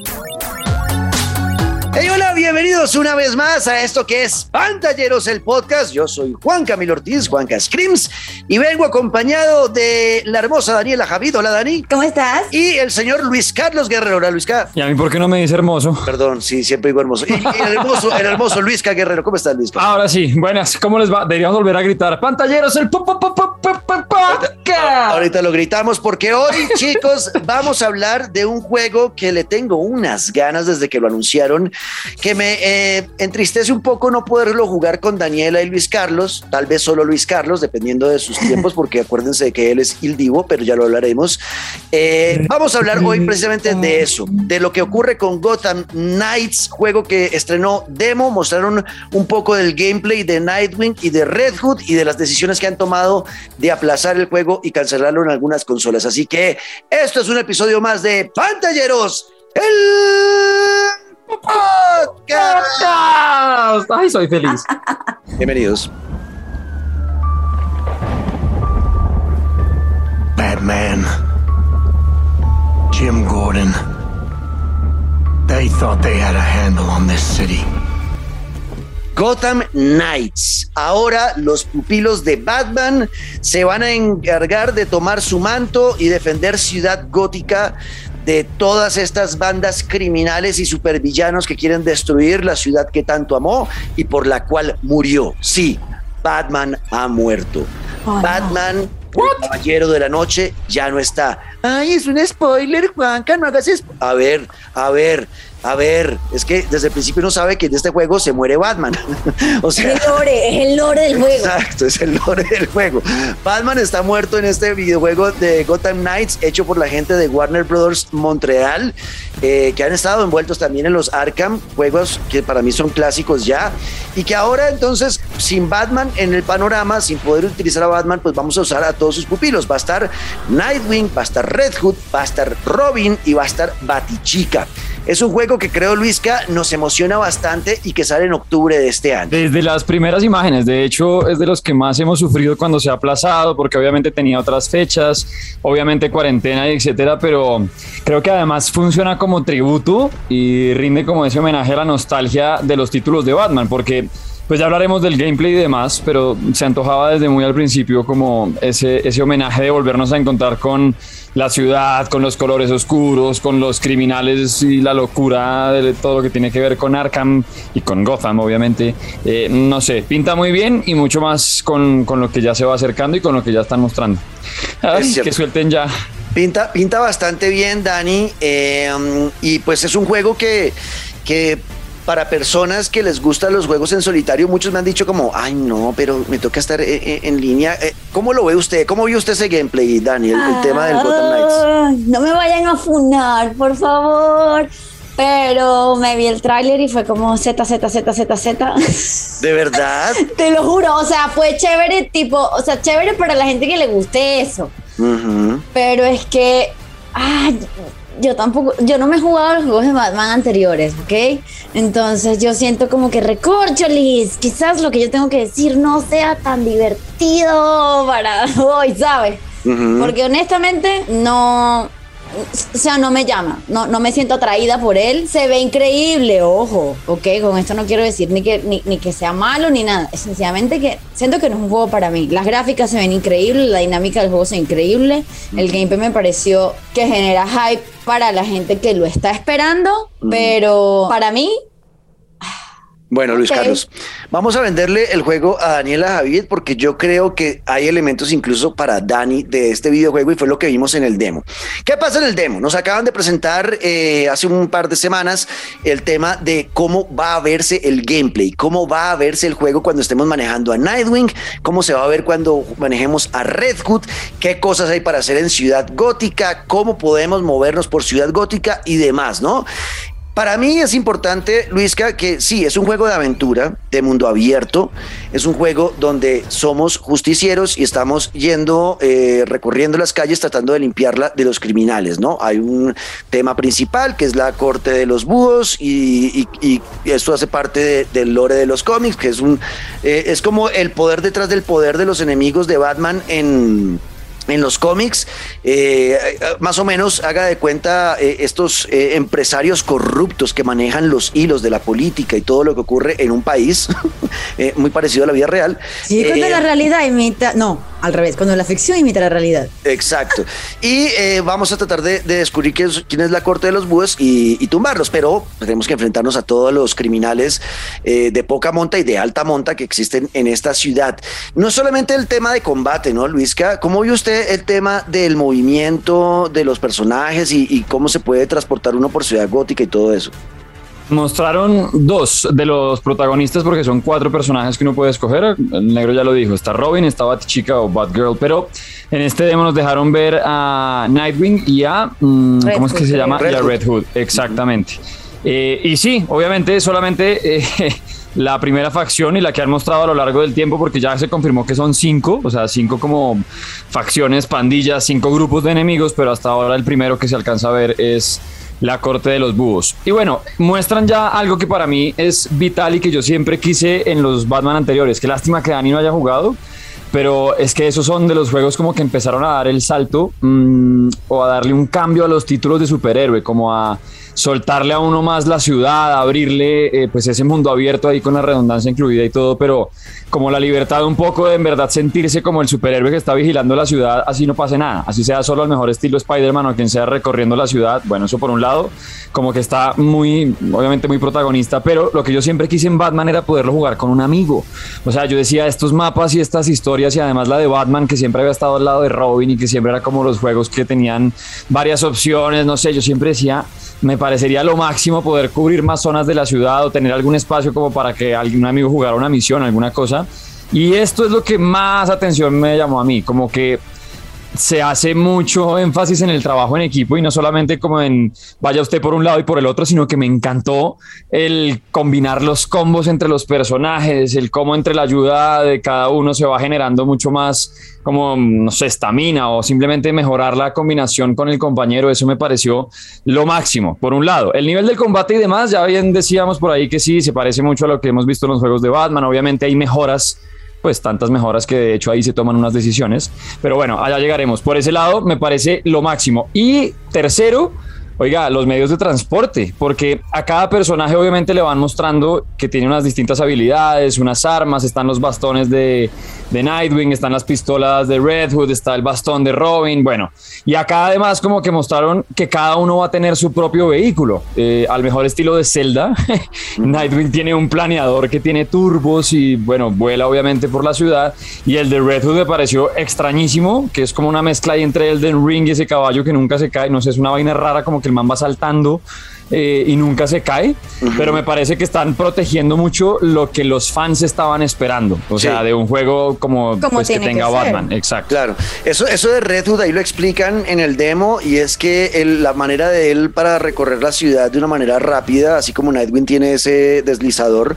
Música bienvenidos una vez más a esto que es Pantalleros el podcast. Yo soy Juan Camilo Ortiz, Juanca Screams, y vengo acompañado de la hermosa Daniela Javid. Hola, Dani. ¿Cómo estás? Y el señor Luis Carlos Guerrero. Hola, Luis Carlos. ¿Y a mí por qué no me dice hermoso? Perdón, sí, siempre digo hermoso. Y, el hermoso, el hermoso Luis K. Guerrero. ¿Cómo estás, Luis? Ahora sí, buenas. ¿Cómo les va? Deberíamos volver a gritar. Pantalleros el podcast. Ahorita lo gritamos porque hoy, chicos, vamos a hablar de un juego que le tengo unas ganas desde que lo anunciaron que me eh, entristece un poco no poderlo jugar con Daniela y Luis Carlos, tal vez solo Luis Carlos, dependiendo de sus tiempos, porque acuérdense de que él es il divo, pero ya lo hablaremos. Eh, vamos a hablar hoy precisamente de eso, de lo que ocurre con Gotham Knights, juego que estrenó demo, mostraron un poco del gameplay de Nightwing y de Red Hood y de las decisiones que han tomado de aplazar el juego y cancelarlo en algunas consolas. Así que esto es un episodio más de Pantalleros. El podcast. Ay, soy feliz. Bienvenidos. Batman. Jim Gordon. They thought they had a handle on this city. Gotham Knights. Ahora los pupilos de Batman se van a encargar de tomar su manto y defender Ciudad Gótica de todas estas bandas criminales y supervillanos que quieren destruir la ciudad que tanto amó y por la cual murió. Sí, Batman ha muerto. Batman, el caballero de la noche, ya no está. Ay, es un spoiler, Juanca, no hagas A ver, a ver, a ver, es que desde el principio uno sabe que en este juego se muere Batman. o sea, es el lore, es el lore del juego. Exacto, es el lore del juego. Batman está muerto en este videojuego de Gotham Knights, hecho por la gente de Warner Brothers Montreal, eh, que han estado envueltos también en los Arkham, juegos que para mí son clásicos ya, y que ahora entonces, sin Batman en el panorama, sin poder utilizar a Batman, pues vamos a usar a todos sus pupilos. Va a estar Nightwing, va a estar Red Hood, va a estar Robin y va a estar Batichica. Es un juego que creo, Luisca, nos emociona bastante y que sale en octubre de este año. Desde las primeras imágenes, de hecho, es de los que más hemos sufrido cuando se ha aplazado, porque obviamente tenía otras fechas, obviamente cuarentena y etcétera, pero creo que además funciona como tributo y rinde como ese homenaje a la nostalgia de los títulos de Batman, porque pues ya hablaremos del gameplay y demás, pero se antojaba desde muy al principio como ese, ese homenaje de volvernos a encontrar con la ciudad, con los colores oscuros, con los criminales y la locura de todo lo que tiene que ver con Arkham y con Gotham, obviamente. Eh, no sé, pinta muy bien y mucho más con, con, lo que ya se va acercando y con lo que ya están mostrando. Ay, que suelten ya. Pinta, pinta bastante bien, Dani. Eh, y pues es un juego que, que para personas que les gustan los juegos en solitario, muchos me han dicho como, ay no, pero me toca estar eh, eh, en, línea. Eh, ¿Cómo lo ve usted? ¿Cómo vio usted ese gameplay, Daniel? El, tema del Gotham Knights. No me vayan a funar, por favor. Pero me vi el tráiler y fue como Z, Z, Z, Z, Z. ¿De verdad? Te lo juro, o sea, fue chévere, tipo, o sea, chévere para la gente que le guste eso. Pero es que, ay, yo tampoco, yo no me he jugado los juegos de Batman anteriores, ¿ok? Entonces yo siento como que recorcholis, quizás lo que yo tengo que decir no sea tan divertido para hoy, ¿sabes? Porque honestamente no, o sea, no me llama, no, no me siento atraída por él. Se ve increíble, ojo, ok, con esto no quiero decir ni que, ni, ni que sea malo ni nada. Es sencillamente que siento que no es un juego para mí. Las gráficas se ven increíbles, la dinámica del juego ve increíble. El gameplay me pareció que genera hype para la gente que lo está esperando, pero para mí bueno, Luis Carlos, vamos a venderle el juego a Daniela Javier porque yo creo que hay elementos incluso para Dani de este videojuego y fue lo que vimos en el demo. ¿Qué pasa en el demo? Nos acaban de presentar eh, hace un par de semanas el tema de cómo va a verse el gameplay, cómo va a verse el juego cuando estemos manejando a Nightwing, cómo se va a ver cuando manejemos a Red Hood, qué cosas hay para hacer en Ciudad Gótica, cómo podemos movernos por Ciudad Gótica y demás, ¿no? Para mí es importante, Luisca, que sí, es un juego de aventura, de mundo abierto, es un juego donde somos justicieros y estamos yendo, eh, recorriendo las calles tratando de limpiarla de los criminales, ¿no? Hay un tema principal que es la corte de los búhos y, esto hace parte del lore de los cómics, que es un, eh, es como el poder detrás del poder de los enemigos de Batman en en los cómics, eh, más o menos haga de cuenta eh, estos eh, empresarios corruptos que manejan los hilos de la política y todo lo que ocurre en un país, muy parecido a la vida real. Sí, cuando la realidad imita, no, al revés, cuando la ficción imita la realidad. Exacto. Y vamos a tratar de, descubrir quién es, la corte de los búhos y, tumbarlos, pero tenemos que enfrentarnos a todos los criminales de poca monta y de alta monta que existen en esta ciudad. No solamente el tema de combate, ¿no, Luisca? ¿Cómo vio usted el tema del movimiento de los personajes y, cómo se puede transportar uno por Ciudad Gótica y todo eso. Mostraron dos de los protagonistas porque son cuatro personajes que uno puede escoger. El negro ya lo dijo, está Robin, está Batchica o Batgirl, pero en este demo nos dejaron ver a Nightwing y a, mm, ¿cómo es que se llama? Red y a Red Hood, exactamente. Eh, y sí, obviamente solamente eh, la primera facción y la que han mostrado a lo largo del tiempo, porque ya se confirmó que son cinco, o sea, cinco como facciones, pandillas, cinco grupos de enemigos, pero hasta ahora el primero que se alcanza a ver es la corte de los búhos. Y bueno, muestran ya algo que para mí es vital y que yo siempre quise en los Batman anteriores. Qué lástima que Dani no haya jugado, pero es que esos son de los juegos como que empezaron a dar el salto mm, o a darle un cambio a los títulos de superhéroe, como a soltarle a uno más la ciudad, abrirle eh, pues ese mundo abierto ahí con la redundancia incluida y todo, pero como la libertad un poco de en verdad sentirse como el superhéroe que está vigilando la ciudad, así no pase nada, así sea solo al mejor estilo Spider-Man o quien sea recorriendo la ciudad, bueno, eso por un lado, como que está muy, obviamente muy protagonista, pero lo que yo siempre quise en Batman era poderlo jugar con un amigo, o sea, yo decía estos mapas y estas historias y además la de Batman que siempre había estado al lado de Robin y que siempre era como los juegos que tenían varias opciones, no sé, yo siempre decía, me parecería lo máximo poder cubrir más zonas de la ciudad o tener algún espacio como para que algún amigo jugara una misión, alguna cosa. Y esto es lo que más atención me llamó a mí, como que se hace mucho énfasis en el trabajo en equipo y no solamente como en vaya usted por un lado y por el otro, sino que me encantó el combinar los combos entre los personajes, el cómo entre la ayuda de cada uno se va generando mucho más como, no estamina o simplemente mejorar la combinación con el compañero. Eso me pareció lo máximo, por un lado. El nivel del combate y demás, ya bien decíamos por ahí que sí, se parece mucho a lo que hemos visto en los juegos de Batman. Obviamente hay mejoras pues tantas mejoras que de hecho ahí se toman unas decisiones. Pero bueno, allá llegaremos. Por ese lado me parece lo máximo. Y tercero, Oiga, los medios de transporte, porque a cada personaje obviamente le van mostrando que tiene unas distintas habilidades, unas armas, están los bastones de, de Nightwing, están las pistolas de Red Hood, está el bastón de Robin, bueno, y acá además como que mostraron que cada uno va a tener su propio vehículo, eh, al mejor estilo de Zelda. Nightwing tiene un planeador que tiene turbos y bueno, vuela obviamente por la ciudad, y el de Red Hood me pareció extrañísimo, que es como una mezcla ahí entre el de Ring y ese caballo que nunca se cae, no sé, es una vaina rara como que el man va saltando eh, y nunca se cae, pero me parece que están protegiendo mucho lo que los fans estaban esperando, o sea, de un juego como, pues, que tenga Batman, exacto. Claro, eso, eso de Red Hood ahí lo explican en el demo y es que la manera de él para recorrer la ciudad de una manera rápida, así como Nightwing tiene ese deslizador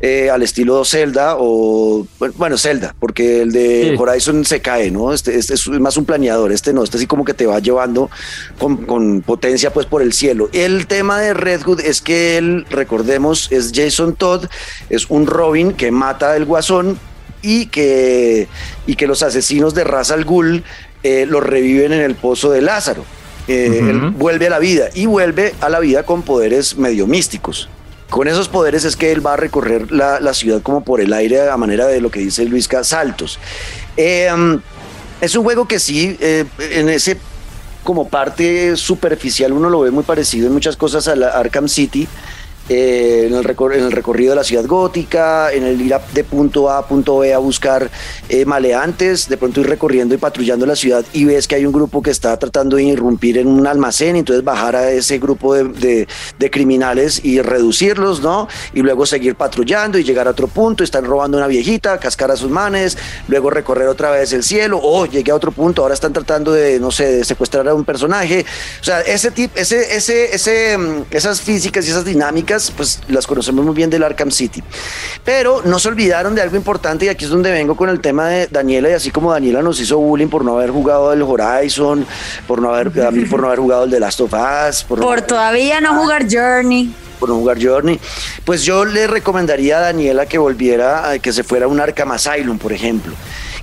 eh, al estilo Zelda o, bueno, Zelda, porque el de Horizon se cae, ¿no? Este, este, es más un planeador, este no, este así como que te va llevando con, con potencia pues por el cielo. El tema de Red Hood es que él, recordemos, es Jason Todd, es un Robin que mata al guasón y que, y que los asesinos de Ra's al Ghul eh, lo reviven en el pozo de Lázaro. Eh, él vuelve a la vida y vuelve a la vida con poderes medio místicos. Con esos poderes es que él va a recorrer la, ciudad como por el aire a manera de lo que dice Luisca, saltos. Em, es un juego que sí, eh, en ese como parte superficial uno lo ve muy parecido en muchas cosas a la Arkham City, eh, en, el recorrido de la ciudad gótica, en el ir de punto A a punto B a buscar eh, maleantes, de pronto ir recorriendo y patrullando la ciudad y ves que hay un grupo que está tratando de irrumpir en un almacén, entonces bajar a ese grupo de, de, criminales y reducirlos, ¿no? Y luego seguir patrullando y llegar a otro punto, están robando una viejita, cascar a sus manes, luego recorrer otra vez el cielo, o oh, llegué a otro punto, ahora están tratando de, no sé, de secuestrar a un personaje, o sea, ese tipo, ese, ese, ese, mm, esas físicas y esas dinámicas pues las conocemos muy bien del Arkham City. Pero no se olvidaron de algo importante y aquí es donde vengo con el tema de Daniela y así como Daniela nos hizo bullying por no haber jugado el Horizon, por no haber, por no haber jugado el The Last of Us, por, todavía no jugar Journey. por no jugar Journey, pues yo le recomendaría a Daniela que volviera, que se fuera a un Arkham Asylum, por ejemplo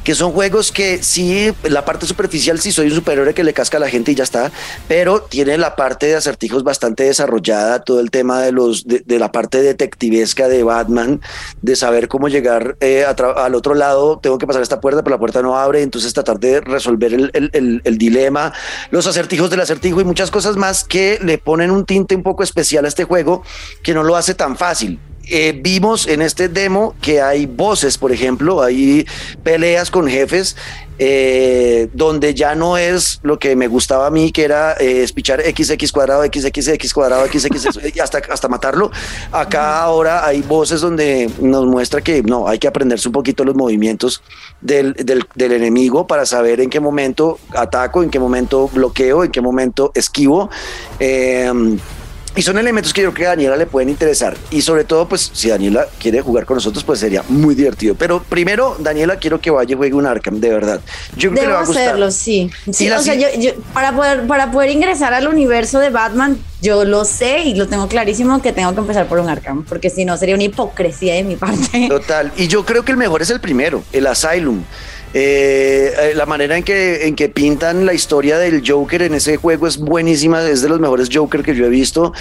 que son juegos que sí, la parte superficial sí soy un superhéroe que le casca a la gente y ya está, pero tiene la parte de acertijos bastante desarrollada, todo el tema de los de, la parte detectivesca de Batman, de saber cómo llegar eh, al otro lado, tengo que pasar esta puerta, pero la puerta no abre, entonces tratar de resolver el, el dilema, los acertijos del acertijo y muchas cosas más que le ponen un tinte un poco especial a este juego que no lo hace tan fácil. Eh, vimos en este demo que hay voces, por ejemplo, hay peleas con jefes eh, donde ya no es lo que me gustaba a mí, que era eh, espichar XX cuadrado, XX, cuadrado, XX, hasta, hasta matarlo. Acá ahora hay voces donde nos muestra que no, hay que aprenderse un poquito los movimientos del, del, del enemigo para saber en qué momento ataco, en qué momento bloqueo, en qué momento esquivo. Eh, y son elementos que yo creo que a Daniela le pueden interesar. Y sobre todo, pues, si Daniela quiere jugar con nosotros, pues sería muy divertido. Pero primero, Daniela, quiero que vaya y juegue un Arkham, de verdad. Yo creo que le va a gustar. hacerlo, sí. sí o sea, yo, para, poder, para poder ingresar al universo de Batman, yo lo sé y lo tengo clarísimo que tengo que empezar por un Arkham, porque si no sería una hipocresía de mi parte. Total. Y yo creo que el mejor es el primero, el Asylum. Eh, la manera en que, en que pintan la historia del Joker en ese juego es buenísima, es de los mejores Joker que yo he visto.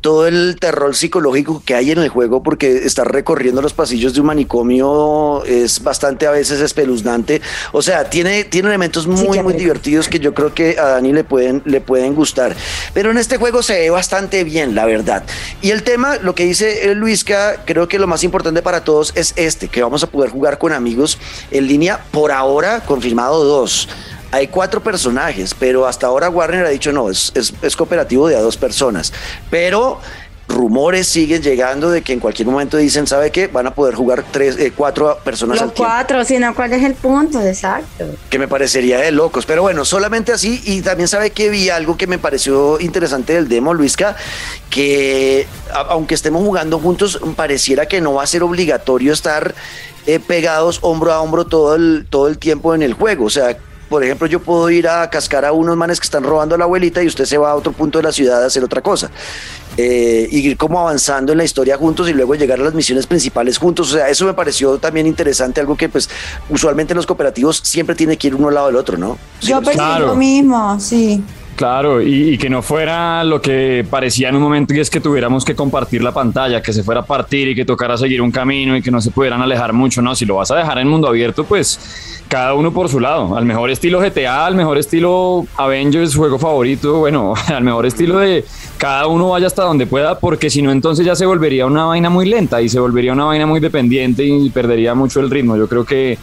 Todo el terror psicológico que hay en el juego, porque estar recorriendo los pasillos de un manicomio es bastante a veces espeluznante. O sea, tiene, tiene elementos muy, muy divertidos que yo creo que a Dani le pueden, le pueden gustar. Pero en este juego se ve bastante bien, la verdad. Y el tema, lo que dice Luisca, creo que lo más importante para todos es este, que vamos a poder jugar con amigos en línea por ahora confirmado dos. Hay cuatro personajes, pero hasta ahora Warner ha dicho no, es, es, cooperativo de a dos personas. Pero rumores siguen llegando de que en cualquier momento dicen, ¿sabe qué? Van a poder jugar tres, eh, cuatro personas Los cuatro, si no, ¿cuál es el punto? Exacto. Que me parecería de locos. Pero bueno, solamente así. Y también sabe que vi algo que me pareció interesante del demo, Luisca, que aunque estemos jugando juntos, pareciera que no va a ser obligatorio estar eh, pegados hombro a hombro todo el, todo el tiempo en el juego. O sea, por ejemplo, yo puedo ir a cascar a unos manes que están robando a la abuelita y usted se va a otro punto de la ciudad a hacer otra cosa. Eh, y ir como avanzando en la historia juntos y luego llegar a las misiones principales juntos. O sea, eso me pareció también interesante, algo que pues usualmente en los cooperativos siempre tiene que ir uno al lado del otro, ¿no? yo pensé lo mismo, sí. Claro, y, que no fuera lo que parecía en un momento y es que tuviéramos que compartir la pantalla, que se fuera a partir y que tocara seguir un camino y que no se pudieran alejar mucho, no, si lo vas a dejar en mundo abierto, pues cada uno por su lado, al mejor estilo GTA, al mejor estilo Avengers, juego favorito, bueno, al mejor estilo de cada uno vaya hasta donde pueda, porque si no entonces ya se volvería una vaina muy lenta y se volvería una vaina muy dependiente y perdería mucho el ritmo. Yo creo que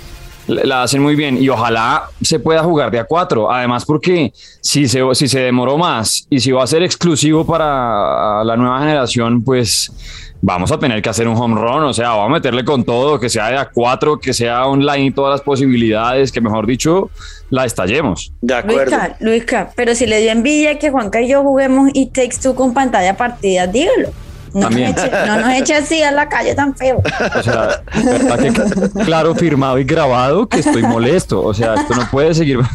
la hacen muy bien y ojalá se pueda jugar de a cuatro. Además, porque si se, si se demoró más y si va a ser exclusivo para la nueva generación, pues vamos a tener que hacer un home run. O sea, vamos a meterle con todo, que sea de a cuatro, que sea online y todas las posibilidades, que mejor dicho, la estallemos. De acuerdo. Luisca, Luisca, pero si le dio envidia que Juanca y yo juguemos y Takes Two con pantalla partida, dígalo. No nos, eche, no nos eche así a la calle tan feo. O sea, claro, firmado y grabado que estoy molesto. O sea, esto no puede seguir.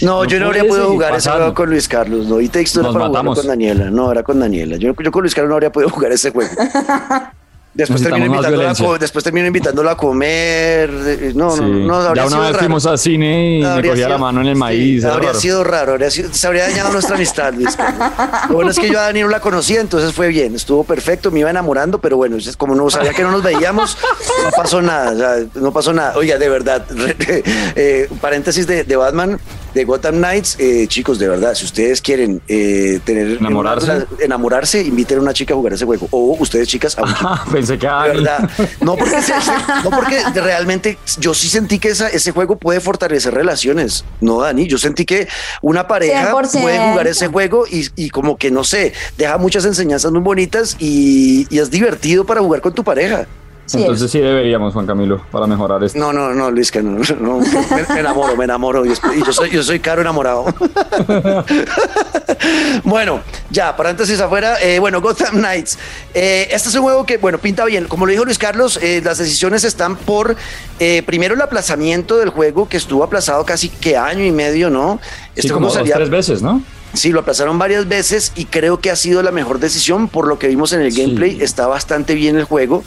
No, yo no habría podido jugar ese juego con Luis Carlos, no. Y texto era para con Daniela. No, era con Daniela. Yo, yo con Luis Carlos no habría podido jugar ese juego. Después termino, invitándola a, después termino a comer. No, no, no. Ya una vez fuimos al cine y me cogía la mano en el maíz. Habría sido raro, habría sido, se habría dañado nuestra amistad, Luis. Lo bueno es que yo a Dani no la conocía, entonces fue bien, estuvo perfecto, me iba enamorando, pero bueno, como no sabía que no nos veíamos, no pasó nada, no pasó nada. Oiga, de verdad, eh, paréntesis de, de Batman, de Gotham Knights, eh, chicos, de verdad, si ustedes quieren eh, tener enamorarse, enamorarse, inviten a una chica a jugar ese juego. O ustedes, chicas, a un Pensé que de verdad. No porque, no porque realmente yo sí sentí que esa, ese juego puede fortalecer relaciones. No, Dani, yo sentí que una pareja puede jugar ese juego y, y, como que no sé, deja muchas enseñanzas muy bonitas y, y es divertido para jugar con tu pareja. Entonces sí deberíamos, Juan Camilo, para mejorar esto. No, no, no, Luis, que no, no me, enamoro, me enamoro. Y, yo soy, yo soy caro enamorado. bueno, ya, paréntesis afuera. Eh, bueno, Gotham Knights. Eh, este es un juego que, bueno, pinta bien. Como lo dijo Luis Carlos, eh, las decisiones están por, primero, el aplazamiento del juego, que estuvo aplazado casi que año y medio, ¿no? Este sí, como tres veces, ¿no? Sí, lo aplazaron varias veces y creo que ha sido la mejor decisión por lo que vimos en el gameplay. Está bastante bien el juego.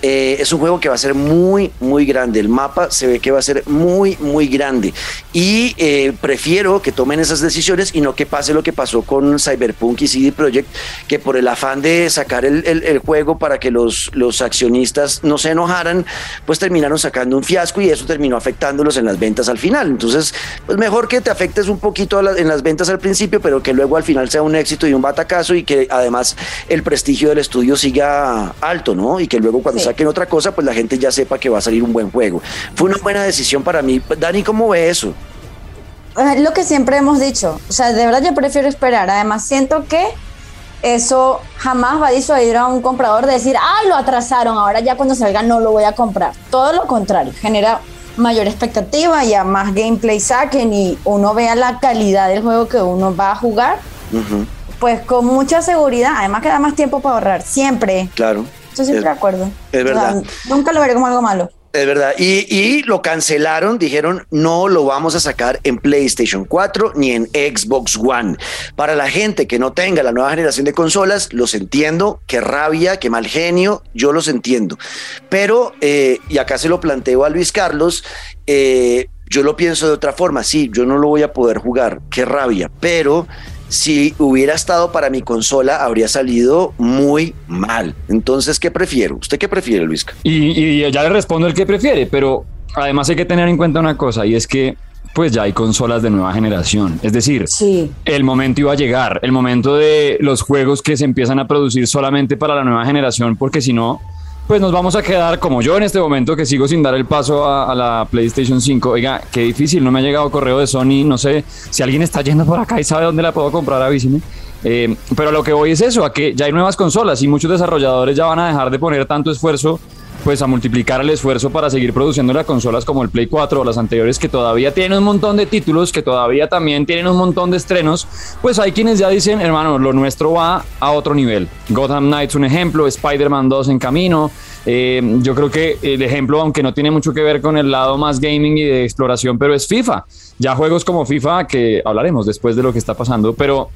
Eh, es un juego que va a ser muy, muy grande. El mapa se ve que va a ser muy, muy grande. Y eh, prefiero que tomen esas decisiones y no que pase lo que pasó con Cyberpunk y CD Projekt, que por el afán de sacar el, el, juego para que los, los accionistas no se enojaran, pues terminaron sacando un fiasco y eso terminó afectándolos en las ventas al final. Entonces, pues mejor que te afectes un poquito en las ventas al principio pero que luego al final sea un éxito y un batacazo y que además el prestigio del estudio siga alto, ¿no? Y que luego cuando saquen otra cosa, pues la gente ya sepa que va a salir un buen juego. Fue una buena decisión para mí. Dani, ¿cómo ve eso? Lo que siempre hemos dicho, o sea, de verdad yo prefiero esperar. Además, siento que eso jamás va a disuadir a un comprador de decir, ah, lo atrasaron, ahora ya cuando salga no lo voy a comprar. Todo lo contrario, genera mayor expectativa, ya más gameplay saquen y uno vea la calidad del juego que uno va a jugar, pues con mucha seguridad, además que da más tiempo para ahorrar, siempre. Claro. Yo siempre de acuerdo. Es verdad. nunca lo veré como algo malo. Es verdad. Y, lo cancelaron, dijeron, no lo vamos a sacar en PlayStation 4 ni en Xbox One. Para la gente que no tenga la nueva generación de consolas, los entiendo, qué rabia, qué mal genio, yo los entiendo. Pero, eh, y acá se lo planteo a Luis Carlos, eh, yo lo pienso de otra forma, sí, yo no lo voy a poder jugar, qué rabia, pero si hubiera estado para mi consola, habría salido muy mal. Entonces, ¿qué prefiero? ¿Usted qué prefiere, Luisca? Y, ya le respondo el que prefiere, pero además hay que tener en cuenta una cosa, y es que pues ya hay consolas de nueva generación. Es decir, el momento iba a llegar, el momento de los juegos que se empiezan a producir solamente para la nueva generación, porque si no, pues nos vamos a quedar como yo en este momento que sigo sin dar el paso a, la PlayStation 5. Oiga, qué difícil, no me ha llegado correo de Sony, no sé si alguien está yendo por acá y sabe dónde la puedo comprar, avísime. Eh, pero lo que voy es eso, a que ya hay nuevas consolas y muchos desarrolladores ya van a dejar de poner tanto esfuerzo pues a multiplicar el esfuerzo para seguir produciendo las consolas como el Play 4 o las anteriores que todavía tienen un montón de títulos, que todavía también tienen un montón de estrenos, pues hay quienes ya dicen, hermano, lo nuestro va a otro nivel. Gotham Knights un ejemplo, Spider-Man 2 en camino. Eh, yo creo que el ejemplo, aunque no tiene mucho que ver con el lado más gaming y de exploración, pero es FIFA. Ya juegos como FIFA, que hablaremos después de lo que está pasando, pero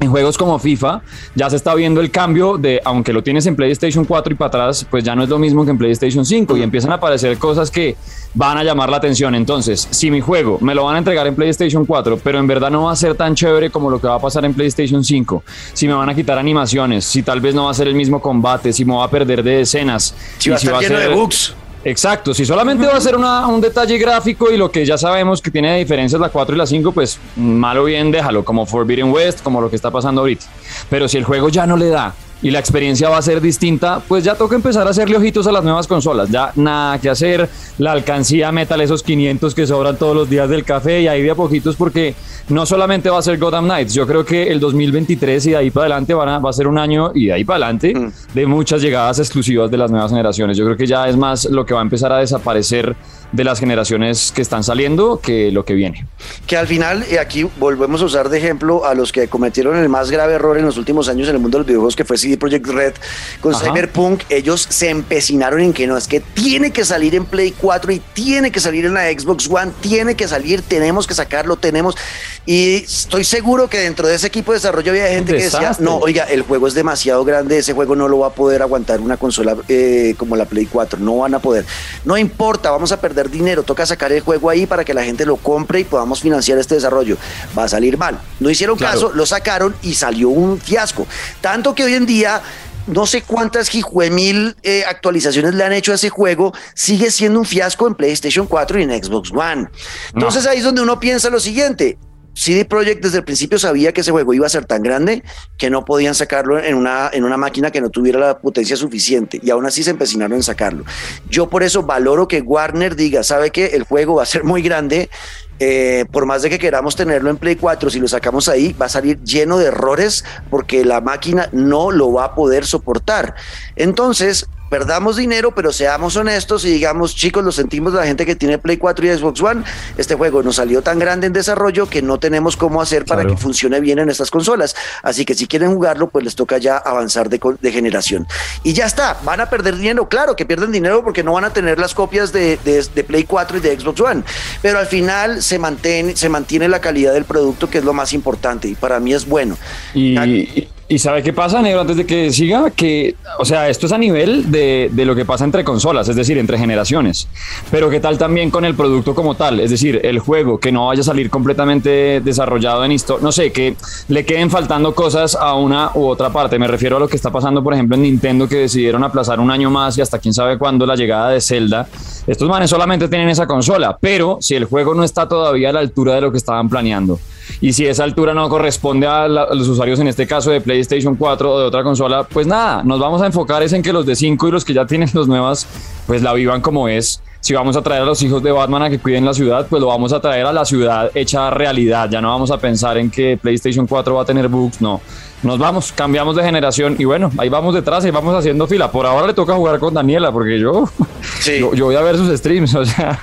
en juegos como FIFA ya se está viendo el cambio de, aunque lo tienes en PlayStation 4 y para atrás, pues ya no es lo mismo que en PlayStation 5 y empiezan a aparecer cosas que van a llamar la atención. Entonces, si mi juego me lo van a entregar en PlayStation 4, pero en verdad no va a ser tan chévere como lo que va a pasar en PlayStation 5, si me van a quitar animaciones, si tal vez no va a ser el mismo combate, si me va a perder de escenas, si va a estar lleno de bugs Exacto, si solamente va a ser un detalle gráfico y lo que ya sabemos que tiene diferencias la 4 y la 5, pues malo bien déjalo, como Forbidden West, como lo que está pasando ahorita. Pero si el juego ya no le da y la experiencia va a ser distinta, pues ya toca empezar a hacerle ojitos a las nuevas consolas. Ya nada que hacer, la alcancía metal esos 500 que sobran todos los días del café y ahí de a poquitos porque no solamente va a ser Gotham Knights, yo creo que el 2023 y de ahí para adelante va a ser un año y de ahí para adelante mm. de muchas llegadas exclusivas de las nuevas generaciones. Yo creo que ya es más lo que va a empezar a desaparecer de las generaciones que están saliendo que lo que viene. Que al final, y aquí volvemos a usar de ejemplo a los que cometieron el más grave error en los últimos años en el mundo de los videojuegos, que fue CD Projekt Red con Cyberpunk. Ellos se empecinaron en que no, es que tiene que salir en Play 4 y tiene que salir en la Xbox One, tiene que salir, tenemos que sacarlo, tenemos. Y estoy seguro que dentro de ese equipo de desarrollo había gente que decía, no, oiga, el juego es demasiado grande, ese juego no lo va a poder aguantar una consola eh, como la Play 4, no van a poder. No importa, vamos a perder dinero, toca sacar el juego ahí para que la gente lo compre y podamos financiar este desarrollo. Va a salir mal. No hicieron caso, lo sacaron y salió un fiasco. Tanto que hoy en día no sé cuántas mil eh, actualizaciones le han hecho a ese juego, sigue siendo un fiasco en PlayStation 4 y en Xbox One. Entonces ahí es donde uno piensa lo siguiente, CD Projekt desde el principio sabía que ese juego iba a ser tan grande que no podían sacarlo en una, en una máquina que no tuviera la potencia suficiente y aún así se empecinaron en sacarlo. Yo por eso valoro que Warner diga, sabe que el juego va a ser muy grande, eh, por más de que queramos tenerlo en Play 4, si lo sacamos ahí, va a salir lleno de errores porque la máquina no lo va a poder soportar. Entonces, perdamos dinero, pero seamos honestos y digamos, chicos, lo sentimos la gente que tiene Play 4 y Xbox One, este juego nos salió tan grande en desarrollo que no tenemos cómo hacer para que funcione bien en estas consolas. Así que si quieren jugarlo, pues les toca ya avanzar de, de, generación. Y ya está, van a perder dinero, claro que pierden dinero porque no van a tener las copias de, de, Play 4 y de Xbox One, pero al final se mantiene, se mantiene la calidad del producto, que es lo más importante, y para mí es bueno. Y, ¿Y sabe qué pasa, negro? Antes de que siga, que, o sea, esto es a nivel de, de, lo que pasa entre consolas, es decir, entre generaciones. Pero ¿qué tal también con el producto como tal? Es decir, el juego que no vaya a salir completamente desarrollado en esto, no sé, que le queden faltando cosas a una u otra parte. Me refiero a lo que está pasando, por ejemplo, en Nintendo, que decidieron aplazar un año más y hasta quién sabe cuándo la llegada de Zelda. Estos manes solamente tienen esa consola, pero si el juego no está todavía a la altura de lo que estaban planeando, y si esa altura no corresponde a, los usuarios, en este caso de PlayStation 4 o de otra consola, pues nada, nos vamos a enfocar es en que los de 5 y los que ya tienen los nuevas, pues la vivan como es. Si vamos a traer a los hijos de Batman a que cuiden la ciudad, pues lo vamos a traer a la ciudad hecha realidad. Ya no vamos a pensar en que PlayStation 4 va a tener bugs, no. Nos vamos, cambiamos de generación y bueno, ahí vamos detrás y vamos haciendo fila. Por ahora le toca jugar con Daniela porque yo, yo, yo voy a ver sus streams, o sea.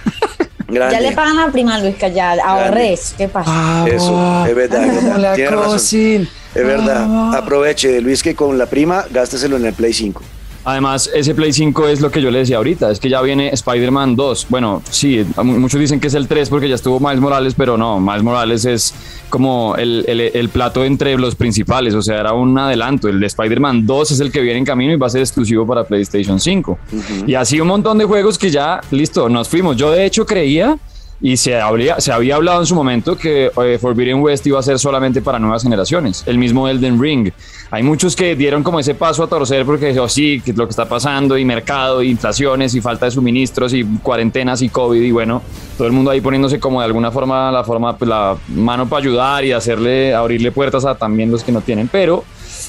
Ya le pagan la prima Luis ya ahorres. ¿Qué pasa? Ah, Eso, es verdad. Es verdad. Ah. Aproveche, Luis, que con la prima gásteselo en el Play 5. Además, ese Play 5 es lo que yo le decía ahorita, es que ya viene Spider-Man 2. Bueno, sí, muchos dicen que es el 3 porque ya estuvo Miles Morales, pero no, Miles Morales es como el, el, plato entre los principales, o sea, era un adelanto. El de Spider-Man 2 es el que viene en camino y va a ser exclusivo para PlayStation 5. Y así un montón de juegos que ya, listo, nos fuimos. Yo de hecho creía y se, habría, se había hablado en su momento que eh, Forbidden West iba a ser solamente para nuevas generaciones, el mismo Elden Ring. Hay muchos que dieron como ese paso a torcer porque dijo, sí, que lo que está pasando, y mercado, y inflaciones, y falta de suministros, y cuarentenas, y COVID, y bueno, todo el mundo ahí poniéndose como de alguna forma la, forma, pues, la mano para ayudar y hacerle, abrirle puertas a también los que no tienen, pero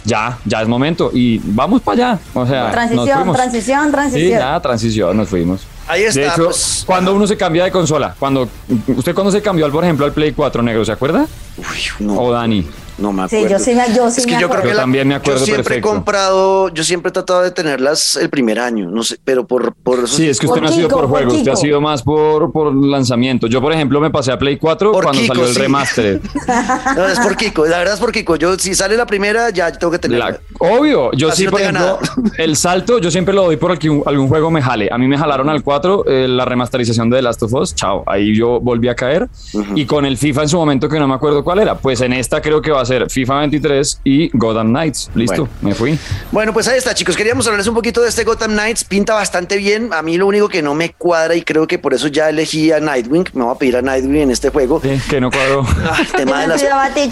ya, ya es momento y vamos para allá. O sea, transición, transición, transición. Sí, ya, transición, nos fuimos. Ahí está. De hecho, pues, cuando uno se cambia de consola, cuando usted cuando se cambió, por ejemplo, al Play 4 negro, ¿se acuerda? Uy, no. O Dani. No me acuerdo. Sí, yo sí, yo sí yo creo que también me acuerdo Yo siempre he comprado, yo siempre he tratado de tenerlas el primer año, no sé, pero por, por eso. Sí, es que usted no ha sido por juegos, usted ha sido más por, por lanzamiento. Yo, por ejemplo, me pasé a Play 4 cuando salió el remaster. no, es por Kiko, la verdad es por Kiko. Yo, si sale la primera, ya tengo que tenerla. obvio, yo sí, por ejemplo, el salto, yo siempre lo doy por que algún juego me jale. A mí me jalaron al 4 eh, la remasterización de The Last of Us, chao, ahí yo volví a caer. Y con el FIFA en su momento, que no me acuerdo cuál era, pues en esta creo que va a ser FIFA 23 y Gotham Knights. Listo, me fui. Bueno, pues ahí está, chicos. Queríamos hablarles un poquito de este Gotham Knights. Pinta bastante bien. A mí lo único que no me cuadra y creo que por eso ya elegí a Nightwing. Me voy a pedir a Nightwing en este juego. Sí, que no cuadro. Ah, el tema de las...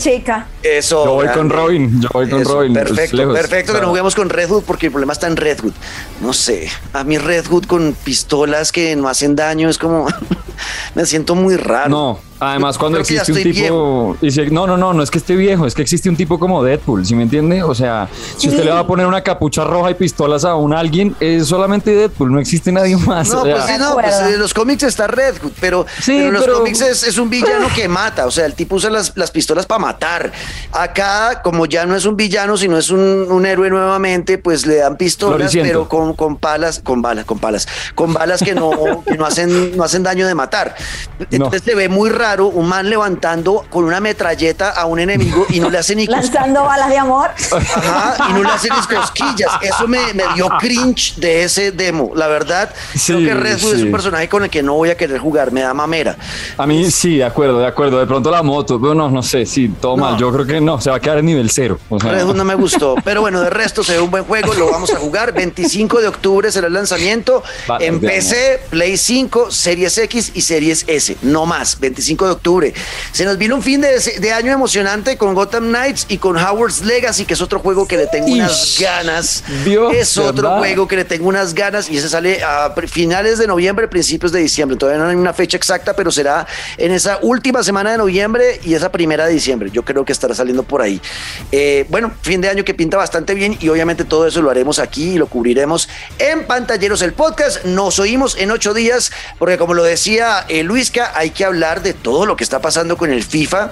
chica. Eso. Yo voy con Robin. Yo voy con Robin. Perfecto, perfecto que no juguemos con Redwood porque el problema está en Redwood. No sé. A mí Redwood con pistolas que no hacen daño es como. me siento muy raro. No. Además, cuando existe un tipo. no, no, no, no es que esté viejo, es que existe un tipo como Deadpool, ¿sí me entiende? O sea, si usted le va a poner una capucha roja y pistolas a un alguien, es solamente Deadpool, no existe nadie más. No, pues sí, no, pues en los cómics está Red pero, en los cómics es, un villano que mata, o sea, el tipo usa las, pistolas para matar. Acá, como ya no es un villano, sino es un, héroe nuevamente, pues le dan pistolas, pero con, con palas, con balas, con palas, con balas que no, no, hacen, no hacen daño de matar. Entonces se ve muy raro un man levantando con una metralleta a un enemigo y no le hace ni Lanzando balas de amor. Ajá, y no le hace ni cosquillas. Eso me, dio cringe de ese demo. La verdad, creo que Red es un personaje con el que no voy a querer jugar, me da mamera. A mí sí, de acuerdo, de acuerdo. De pronto la moto, pero no, no sé, sí, todo mal. Yo creo que no, se va a quedar en nivel cero. Red no me gustó, pero bueno, de resto se ve un buen juego, lo vamos a jugar. 25 de octubre será el lanzamiento en PC, Play 5, Series X y Series S, no más. 25 de octubre. Se nos vino un fin de, año emocionante con Gotham Knights y con Howard's Legacy, que es otro juego que le tengo unas ganas. es otro juego que le tengo unas ganas y ese sale a finales de noviembre, principios de diciembre. Todavía no hay una fecha exacta, pero será en esa última semana de noviembre y esa primera de diciembre. Yo creo que estará saliendo por ahí. Eh, bueno, fin de año que pinta bastante bien y obviamente todo eso lo haremos aquí y lo cubriremos en Pantalleros el podcast. Nos oímos en ocho días porque como lo decía eh, Luisca, hay que hablar de todo todo lo que está pasando con el FIFA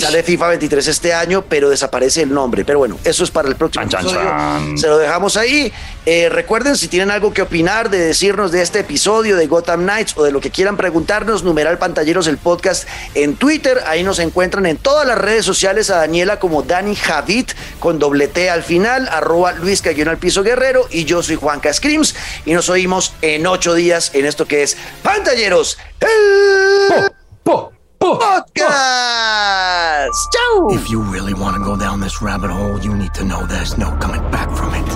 Sale FIFA 23 este año, pero desaparece el nombre. Pero bueno, eso es para el próximo episodio. Se lo dejamos ahí. Eh, recuerden, si tienen algo que opinar, de decirnos de este episodio de Gotham Knights o de lo que quieran preguntarnos, numeral pantalleros el podcast en Twitter. Ahí nos encuentran en todas las redes sociales a Daniela como Dani Javid con doble T al final, arroba Luis Cayón al piso guerrero y yo soy Juanca Screams y nos oímos en ocho días en esto que es Pantalleros. El... Podcast. Ciao. If you really want to go down this rabbit hole, you need to know there's no coming back from it.